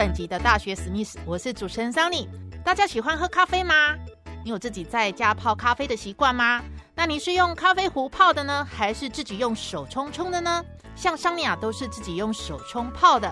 本集的大学史密斯，我是主持人桑尼。大家喜欢喝咖啡吗？你有自己在家泡咖啡的习惯吗？那你是用咖啡壶泡的呢，还是自己用手冲冲的呢？像桑尼啊都是自己用手冲泡的，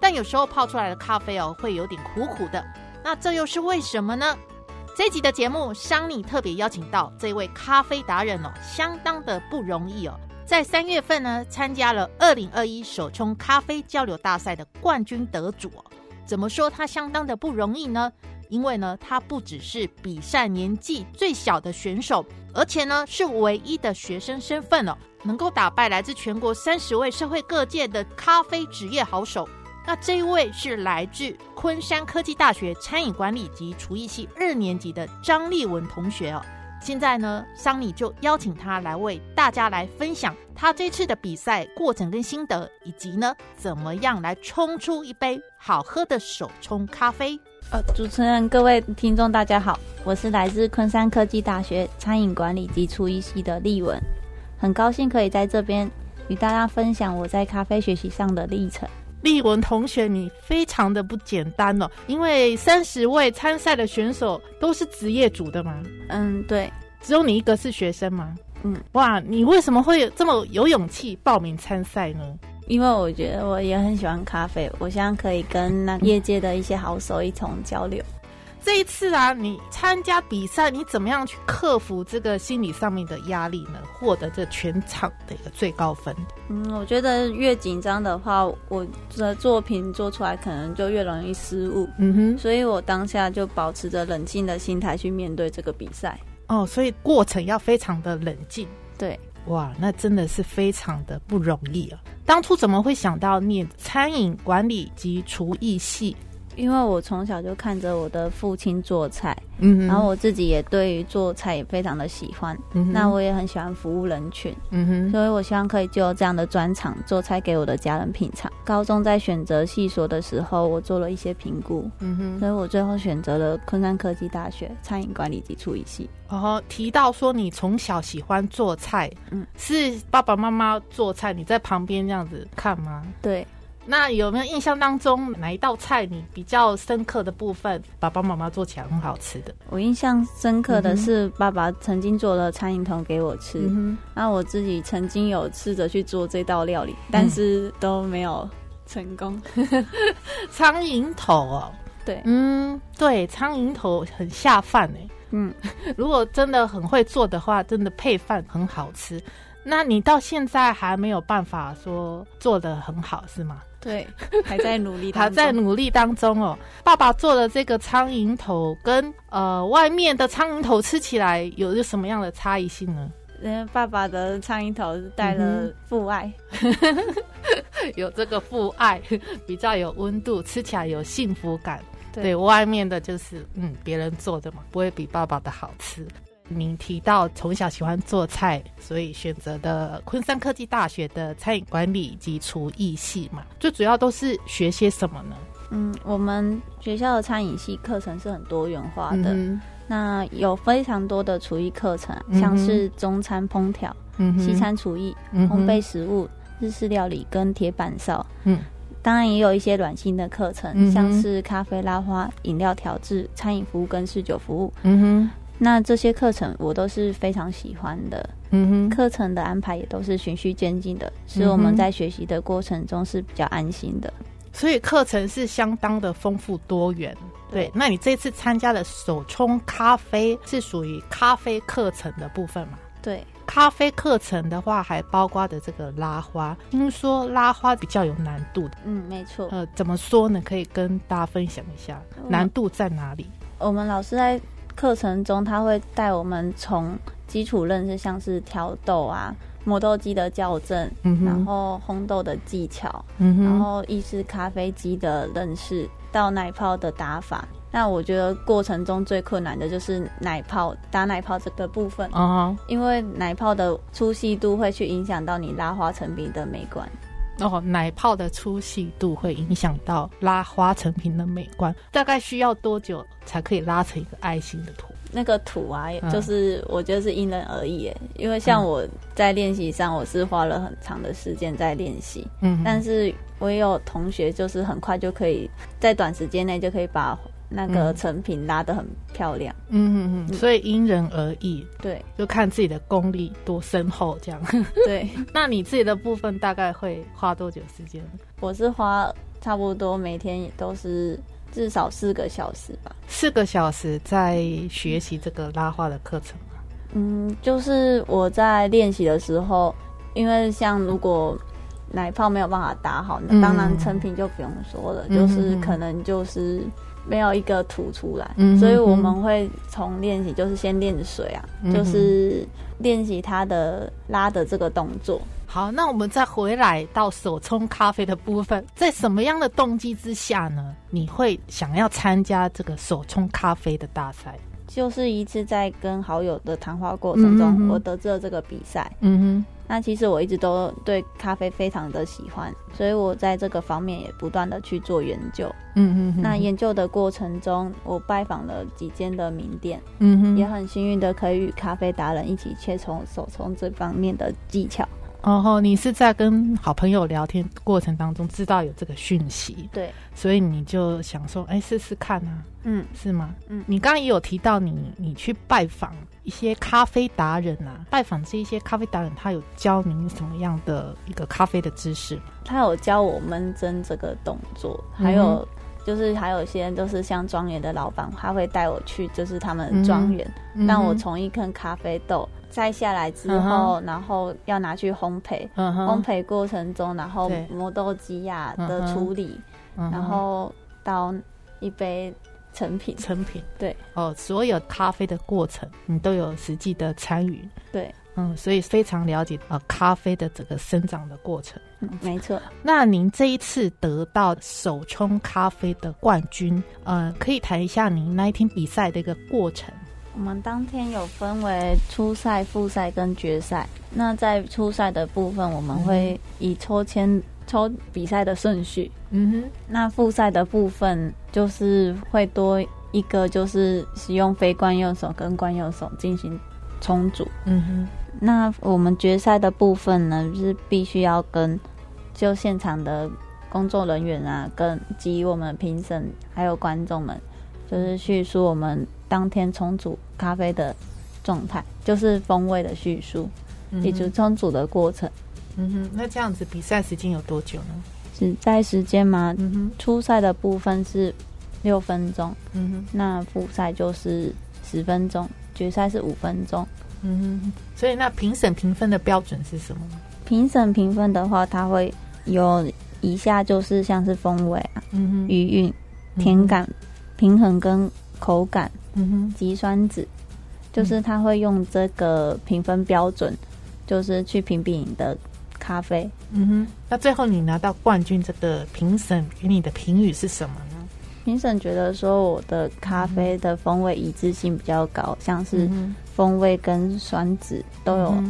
但有时候泡出来的咖啡哦，会有点苦苦的。那这又是为什么呢？这集的节目，桑尼特别邀请到这位咖啡达人哦，相当的不容易哦。在三月份呢，参加了二零二一手冲咖啡交流大赛的冠军得主。怎么说他相当的不容易呢？因为呢，他不只是比赛年纪最小的选手，而且呢是唯一的学生身份哦，能够打败来自全国三十位社会各界的咖啡职业好手。那这一位是来自昆山科技大学餐饮管理及厨艺系二年级的张立文同学哦。现在呢，桑尼就邀请他来为大家来分享他这次的比赛过程跟心得，以及呢怎么样来冲出一杯好喝的手冲咖啡。呃，主持人、各位听众，大家好，我是来自昆山科技大学餐饮管理及厨艺系的丽文，很高兴可以在这边与大家分享我在咖啡学习上的历程。丽文同学，你非常的不简单哦，因为三十位参赛的选手都是职业组的吗？嗯，对，只有你一个是学生吗？嗯，哇，你为什么会这么有勇气报名参赛呢？因为我觉得我也很喜欢咖啡，我希望可以跟那业界的一些好手一同交流。这一次啊，你参加比赛，你怎么样去克服这个心理上面的压力呢？获得这全场的一个最高分？嗯，我觉得越紧张的话，我的作品做出来可能就越容易失误。嗯哼，所以我当下就保持着冷静的心态去面对这个比赛。哦，所以过程要非常的冷静。对。哇，那真的是非常的不容易啊！当初怎么会想到念餐饮管理及厨艺系？因为我从小就看着我的父亲做菜，嗯，然后我自己也对于做菜也非常的喜欢，嗯，那我也很喜欢服务人群，嗯哼，所以我希望可以就这样的专长做菜给我的家人品尝。高中在选择系所的时候，我做了一些评估，嗯哼，所以我最后选择了昆山科技大学餐饮管理及厨艺系。哦，提到说你从小喜欢做菜，嗯，是爸爸妈妈做菜，你在旁边这样子看吗？对。那有没有印象当中哪一道菜你比较深刻的部分，爸爸妈妈做起来很好吃的？我印象深刻的是爸爸曾经做了苍蝇头给我吃，那我自己曾经有试着去做这道料理，但是都没有成功。苍蝇头哦，对，嗯，对，苍蝇头很下饭哎，嗯，如果真的很会做的话，真的配饭很好吃。那你到现在还没有办法说做的很好是吗？对，还在努力，还在努力当中哦。爸爸做的这个苍蝇头跟呃外面的苍蝇头吃起来有着什么样的差异性呢？嗯，爸爸的苍蝇头带了父爱，有这个父爱，比较有温度，吃起来有幸福感。对，外面的就是嗯别人做的嘛，不会比爸爸的好吃。您提到从小喜欢做菜，所以选择的昆山科技大学的餐饮管理及厨艺系嘛，最主要都是学些什么呢？嗯，我们学校的餐饮系课程是很多元化的，那有非常多的厨艺课程，像是中餐烹调、西餐厨艺、烘焙食物、日式料理跟铁板烧。嗯，当然也有一些软性的课程，像是咖啡拉花、饮料调制、餐饮服务跟侍酒服务。嗯哼。那这些课程我都是非常喜欢的，嗯哼，课程的安排也都是循序渐进的，使我们在学习的过程中是比较安心的。所以课程是相当的丰富多元。对，那你这次参加的手冲咖啡是属于咖啡课程的部分吗？对，咖啡课程的话还包括的这个拉花，听说拉花比较有难度的。嗯，没错。呃，怎么说呢？可以跟大家分享一下难度在哪里？我们老师在。课程中，他会带我们从基础认识，像是挑豆啊、磨豆机的校正，然后烘豆的技巧，然后意式咖啡机的认识，到奶泡的打法。那我觉得过程中最困难的就是奶泡打奶泡这个部分啊，因为奶泡的粗细度会去影响到你拉花成品的美观。哦，奶泡的粗细度会影响到拉花成品的美观。大概需要多久才可以拉成一个爱心的图？那个图啊，就是我觉得是因人而异因为像我在练习上，我是花了很长的时间在练习，嗯，但是我也有同学就是很快就可以在短时间内就可以把那个成品拉的很漂亮，嗯嗯嗯，所以因人而异，对，就看自己的功力多深厚这样，对。那你自己的部分大概会花多久时间？我是花差不多每天也都是。至少四个小时吧，四个小时在学习这个拉花的课程嗯，就是我在练习的时候，因为像如果奶泡没有办法打好，那当然成品就不用说了，就是可能就是没有一个吐出来。所以我们会从练习，就是先练水啊，就是练习它的拉的这个动作。好，那我们再回来到手冲咖啡的部分，在什么样的动机之下呢？你会想要参加这个手冲咖啡的大赛？就是一次在跟好友的谈话过程中，我得知了这个比赛。嗯哼，那其实我一直都对咖啡非常的喜欢，所以我在这个方面也不断的去做研究。嗯嗯，那研究的过程中，我拜访了几间的名店。嗯哼，也很幸运的可以与咖啡达人一起切磋手冲这方面的技巧。哦吼，你是在跟好朋友聊天过程当中知道有这个讯息，对，所以你就想说，哎，试试看啊，嗯，是吗？嗯，你刚刚也有提到你你去拜访一些咖啡达人啊，拜访这一些咖啡达人，他有教您什么样的一个咖啡的知识？他有教我闷蒸这个动作，还有就是还有一些都是像庄园的老板，他会带我去，就是他们庄园，让我从一坑咖啡豆。摘下来之后，然后要拿去烘焙，烘焙过程中，然后磨豆机呀的处理，然后到一杯成品。成品。对。哦，所有咖啡的过程你都有实际的参与。对，嗯，所以非常了解呃咖啡的整个生长的过程。没错。那您这一次得到手冲咖啡的冠军，呃，可以谈一下您那一天比赛的一个过程。我们当天有分为初赛、复赛跟决赛。那在初赛的部分，我们会以抽签抽比赛的顺序。嗯哼。那复赛的部分就是会多一个，就是使用非惯用手跟惯用手进行冲煮。嗯哼。那我们决赛的部分呢，是必须要跟就现场的工作人员啊，跟及我们评审还有观众们，就是叙述我们。当天冲煮咖啡的状态，就是风味的叙述，以及冲煮的过程。嗯哼，那这样子比赛时间有多久呢？比赛时间吗？嗯哼，初赛的部分是六分钟。嗯哼，那复赛就是十分钟，决赛是五分钟。嗯哼，所以那评审评分的标准是什么？评审评分的话，它会有以下就是像是风味啊，嗯哼，余韵、甜感、平衡跟口感。嗯哼，及酸酯，就是他会用这个评分标准，就是去评比你的咖啡。嗯哼，那最后你拿到冠军，这个评审给你的评语是什么呢？评审觉得说我的咖啡的风味一致性比较高，像是风味跟酸质都有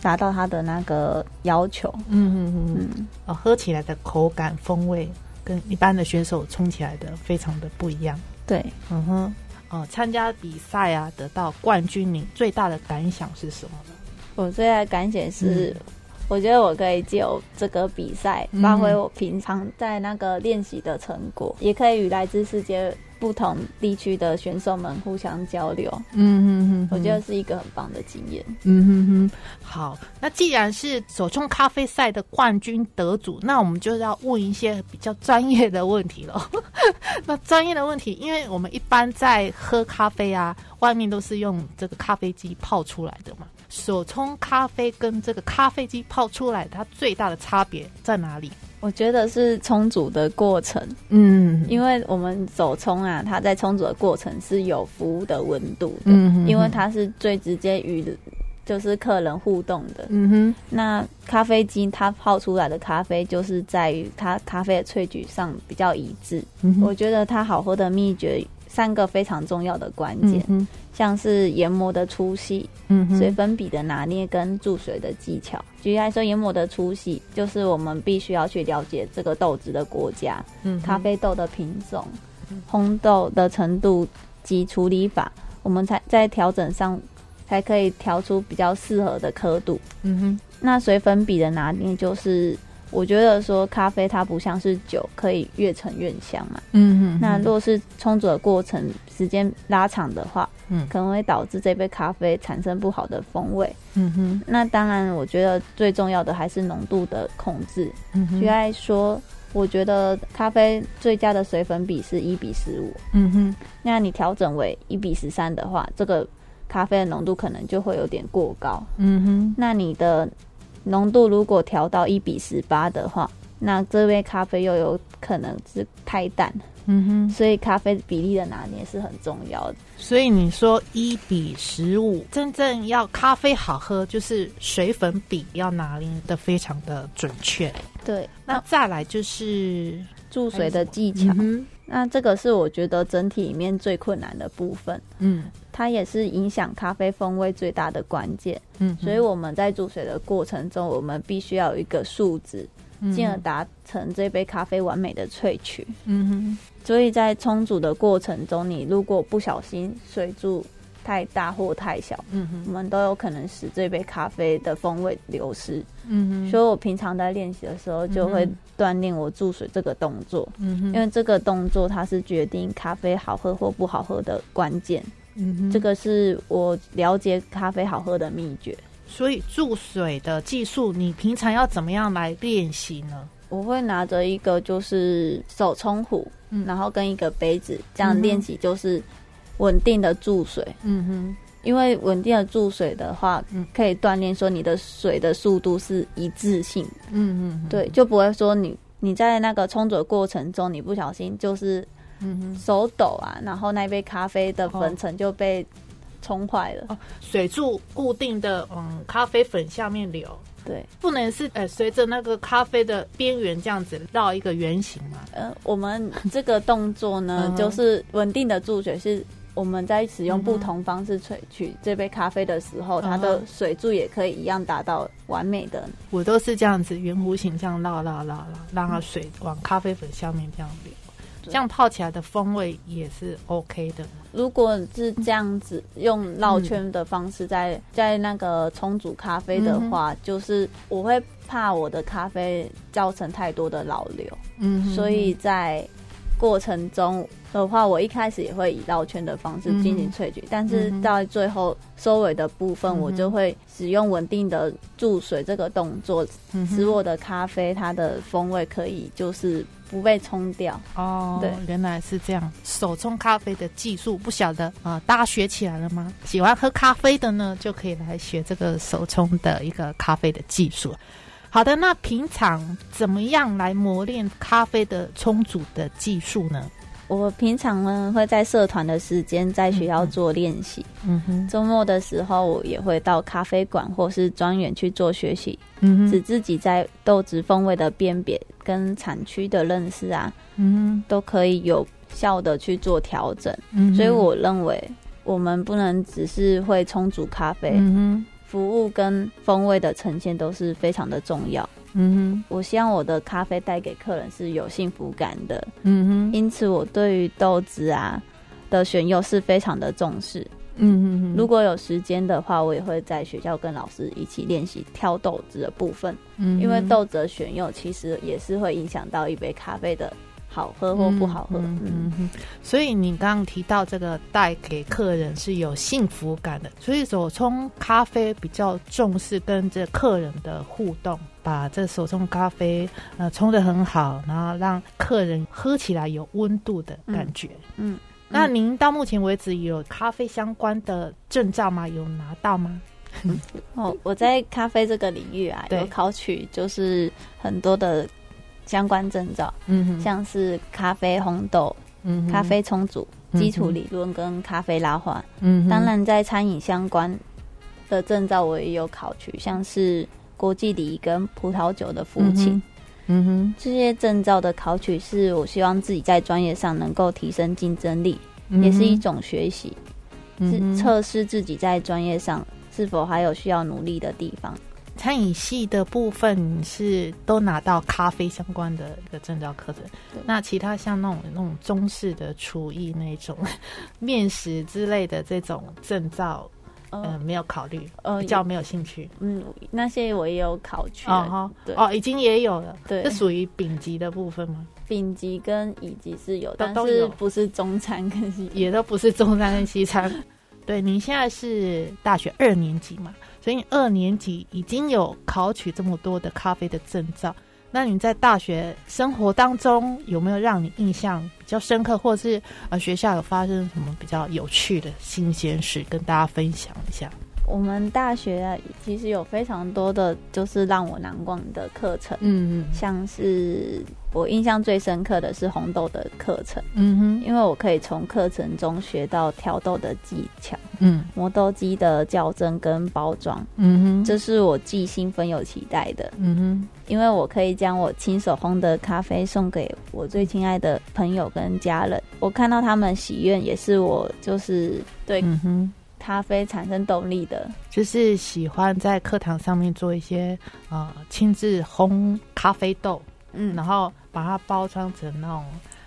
达到他的那个要求。嗯嗯嗯，哦，喝起来的口感风味跟一般的选手冲起来的非常的不一样。对，嗯哼。哦，参加比赛啊，得到冠军，你最大的感想是什么呢？我最大的感想是，我觉得我可以借由这个比赛，发挥我平常在那个练习的成果，也可以与来自世界。不同地区的选手们互相交流，嗯哼哼，我觉得是一个很棒的经验。嗯哼哼，好，那既然是手冲咖啡赛的冠军得主，那我们就要问一些比较专业的问题了。那专业的问题，因为我们一般在喝咖啡啊，外面都是用这个咖啡机泡出来的嘛。手冲咖啡跟这个咖啡机泡出来，它最大的差别在哪里？我觉得是冲煮的过程，嗯，因为我们手冲啊，它在冲煮的过程是有服务的温度的，嗯，因为它是最直接与就是客人互动的。嗯哼，那咖啡机它泡出来的咖啡，就是在于它咖啡的萃取上比较一致。我觉得它好喝的秘诀三个非常重要的关键，像是研磨的粗细、水粉比的拿捏跟注水的技巧。举例来说，研磨的粗细就是我们必须要去了解这个豆子的国家、咖啡豆的品种、烘豆的程度及处理法，我们才在调整上。才可以调出比较适合的刻度。嗯哼，那水粉比的拿捏，就是我觉得说咖啡它不像是酒，可以越陈越香嘛。嗯哼，那若是冲煮的过程时间拉长的话，嗯，可能会导致这杯咖啡产生不好的风味。嗯哼，那当然，我觉得最重要的还是浓度的控制。嗯哼，举例说，我觉得咖啡最佳的水粉比是一比十五。嗯哼，那你调整为一比十三的话，这个。咖啡的浓度可能就会有点过高，嗯哼。那你的浓度如果调到一比十八的话，那这杯咖啡又有可能是太淡，嗯哼。所以咖啡比例的拿捏是很重要的。所以你说一比十五，真正要咖啡好喝，就是水粉比要拿捏的非常的准确。对，那再来就是注水的技巧。那这个是我觉得整体里面最困难的部分，嗯，它也是影响咖啡风味最大的关键，嗯，所以我们在煮水的过程中，我们必须要有一个数值，进而达成这杯咖啡完美的萃取，嗯哼，所以在冲煮的过程中，你如果不小心水柱。太大或太小，嗯哼，我们都有可能使这杯咖啡的风味流失，嗯哼。所以我平常在练习的时候，就会锻炼我注水这个动作，嗯哼，因为这个动作它是决定咖啡好喝或不好喝的关键，嗯哼。这个是我了解咖啡好喝的秘诀。所以注水的技术，你平常要怎么样来练习呢？我会拿着一个就是手冲壶，然后跟一个杯子这样练习，就是。稳定的注水，嗯哼，因为稳定的注水的话，嗯，可以锻炼说你的水的速度是一致性，嗯嗯，对，就不会说你你在那个冲煮过程中，你不小心就是，嗯哼，手抖啊，然后那杯咖啡的粉尘就被冲坏了。哦，水柱固定的往咖啡粉下面流。对，不能是呃随着那个咖啡的边缘这样子绕一个圆形嘛。呃，我们这个动作呢，就是稳定的注水，是我们在使用不同方式萃取这杯咖啡的时候，它的水柱也可以一样达到完美的。我都是这样子圆弧形这样绕绕绕绕，让它水往咖啡粉下面这样流。这样泡起来的风味也是 OK 的。如果是这样子用绕圈的方式在在那个冲煮咖啡的话，就是我会怕我的咖啡造成太多的老流。嗯，所以在过程中的话，我一开始也会以绕圈的方式进行萃取，但是到最后收尾的部分，我就会使用稳定的注水这个动作，使我的咖啡它的风味可以就是。不被冲掉哦，对，原来是这样。手冲咖啡的技术不晓得啊，大家学起来了吗？喜欢喝咖啡的呢，就可以来学这个手冲的一个咖啡的技术。好的，那平常怎么样来磨练咖啡的冲煮的技术呢？我平常呢会在社团的时间在学校做练习，嗯哼，周末的时候我也会到咖啡馆或是庄园去做学习，嗯哼，使自己在豆子风味的辨别跟产区的认识啊，嗯哼，都可以有效的去做调整，嗯，所以我认为我们不能只是会冲煮咖啡，嗯哼，服务跟风味的呈现都是非常的重要。嗯哼，我希望我的咖啡带给客人是有幸福感的。嗯哼，因此我对于豆子啊的选用是非常的重视。嗯哼哼，如果有时间的话，我也会在学校跟老师一起练习挑豆子的部分。嗯，因为豆子的选用其实也是会影响到一杯咖啡的。好喝或不好喝，嗯哼，所以你刚刚提到这个带给客人是有幸福感的，所以手冲咖啡比较重视跟这客人的互动，把这手冲咖啡呃冲的很好，然后让客人喝起来有温度的感觉。嗯，那您到目前为止有咖啡相关的证照吗？有拿到吗？哦，我在咖啡这个领域啊，有考取就是很多的。相关证照，嗯，像是咖啡烘豆、嗯，咖啡冲煮基础理论跟咖啡拉花，嗯，当然在餐饮相关的证照我也有考取，像是国际礼仪跟葡萄酒的服勤。嗯哼，这些证照的考取是我希望自己在专业上能够提升竞争力，也是一种学习，是测试自己在专业上是否还有需要努力的地方。餐饮系的部分是都拿到咖啡相关的一个证照课程，那其他像那种那种中式的厨艺那种 面食之类的这种证照。嗯，没有考虑，呃，比较没有兴趣。嗯，那些我也有考取。哦哈，对，哦，已经也有了。对，是属于丙级的部分吗？丙级跟乙级是有，但是不是中餐跟西，也都不是中餐跟西餐。对，您现在是大学二年级嘛，所以二年级已经有考取这么多的咖啡的证照。那你在大学生活当中有没有让你印象比较深刻，或是呃学校有发生什么比较有趣的新鲜事，跟大家分享一下？我们大学啊其实有非常多的就是让我难忘的课程，嗯嗯，像是我印象最深刻的是红豆的课程，嗯哼，因为我可以从课程中学到挑豆的技巧，嗯，磨豆机的校正跟包装，嗯哼，这是我既兴奋又期待的，嗯哼，因为我可以将我亲手烘的咖啡送给我最亲爱的朋友跟家人，我看到他们喜悦，也是我就是对，嗯哼。咖啡产生动力的，就是喜欢在课堂上面做一些呃亲自烘咖啡豆，嗯，然后把它包装成那种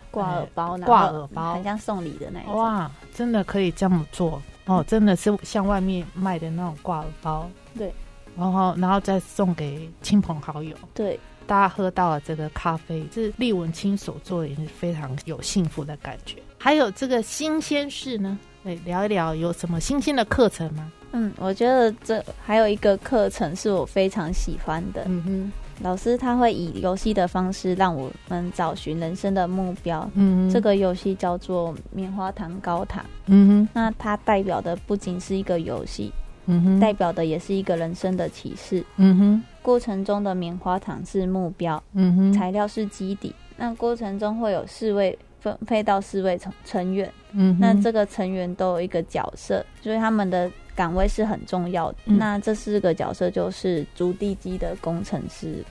挂耳包，挂耳包，很像送礼的那种。哇，真的可以这么做哦！真的是像外面卖的那种挂耳包，对，然后然后再送给亲朋好友，对，大家喝到了这个咖啡，是利文亲手做的，也是非常有幸福的感觉。还有这个新鲜事呢。聊一聊有什么新鲜的课程吗？嗯，我觉得这还有一个课程是我非常喜欢的。嗯哼，老师他会以游戏的方式让我们找寻人生的目标。嗯这个游戏叫做棉花糖高塔。嗯哼，那它代表的不仅是一个游戏，嗯哼，代表的也是一个人生的启示。嗯哼，过程中的棉花糖是目标，嗯哼，材料是基底。那过程中会有四位。分配到四位成成员，嗯，那这个成员都有一个角色，所以他们的岗位是很重要的。那这四个角色就是筑地基的工程师、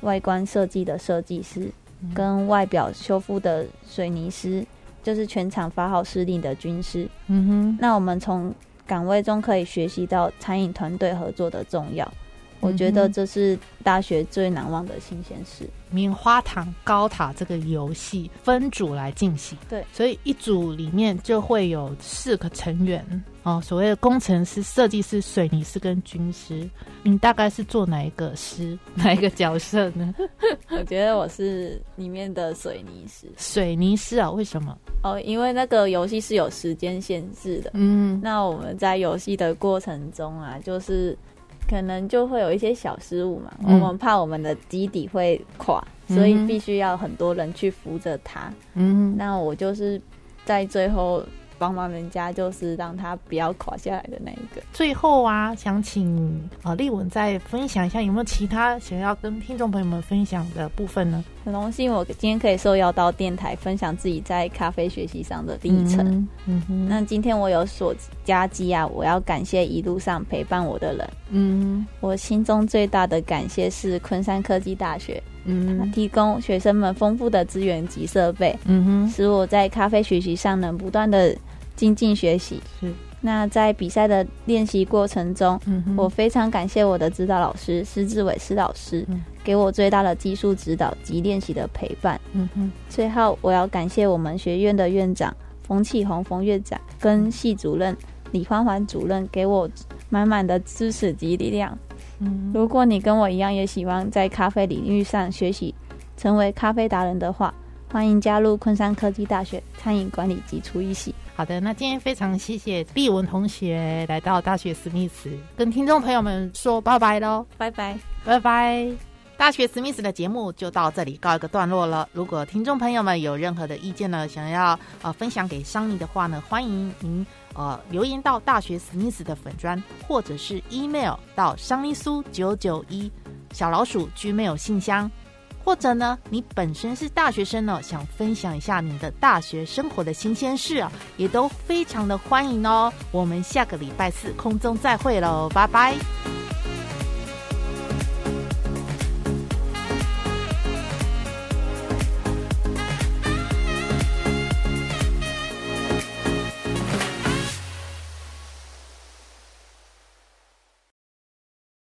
外观设计的设计师、跟外表修复的水泥师，就是全场发号施令的军师。嗯哼，那我们从岗位中可以学习到餐饮团队合作的重要。我觉得这是大学最难忘的新鲜事。棉花糖高塔这个游戏分组来进行，对，所以一组里面就会有四个成员哦，所谓的工程师、设计师、水泥师跟军师。你大概是做哪一个师，哪一个角色呢？我觉得我是里面的水泥师。水泥师啊？为什么？哦，因为那个游戏是有时间限制的。嗯，那我们在游戏的过程中啊，就是。可能就会有一些小失误嘛，我们怕我们的基底会垮，所以必须要很多人去扶着它。嗯，那我就是在最后。帮忙人家就是让他不要垮下来的那一个。最后啊，想请啊丽文再分享一下，有没有其他想要跟听众朋友们分享的部分呢？很荣幸我今天可以受邀到电台分享自己在咖啡学习上的历程。嗯哼，那今天我有所加基啊，我要感谢一路上陪伴我的人。嗯，我心中最大的感谢是昆山科技大学。嗯，提供学生们丰富的资源及设备。嗯哼，使我在咖啡学习上能不断的。精进学习是。那在比赛的练习过程中，我非常感谢我的指导老师施志伟施老师，给我最大的技术指导及练习的陪伴。嗯哼。最后，我要感谢我们学院的院长冯启宏冯院长跟系主任李欢欢主任，给我满满的支持及力量。嗯。如果你跟我一样也喜欢在咖啡领域上学习，成为咖啡达人的话，欢迎加入昆山科技大学餐饮管理及厨艺系。好的，那今天非常谢谢毕文同学来到大学史密斯，跟听众朋友们说拜拜喽，拜拜，拜拜。大学史密斯的节目就到这里告一个段落了。如果听众朋友们有任何的意见呢，想要呃分享给桑尼的话呢，欢迎您呃留言到大学史密斯的粉砖，或者是 email 到桑尼苏九九一小老鼠 gmail 信箱。或者呢，你本身是大学生呢，想分享一下你的大学生活的新鲜事啊，也都非常的欢迎哦。我们下个礼拜四空中再会喽，拜拜。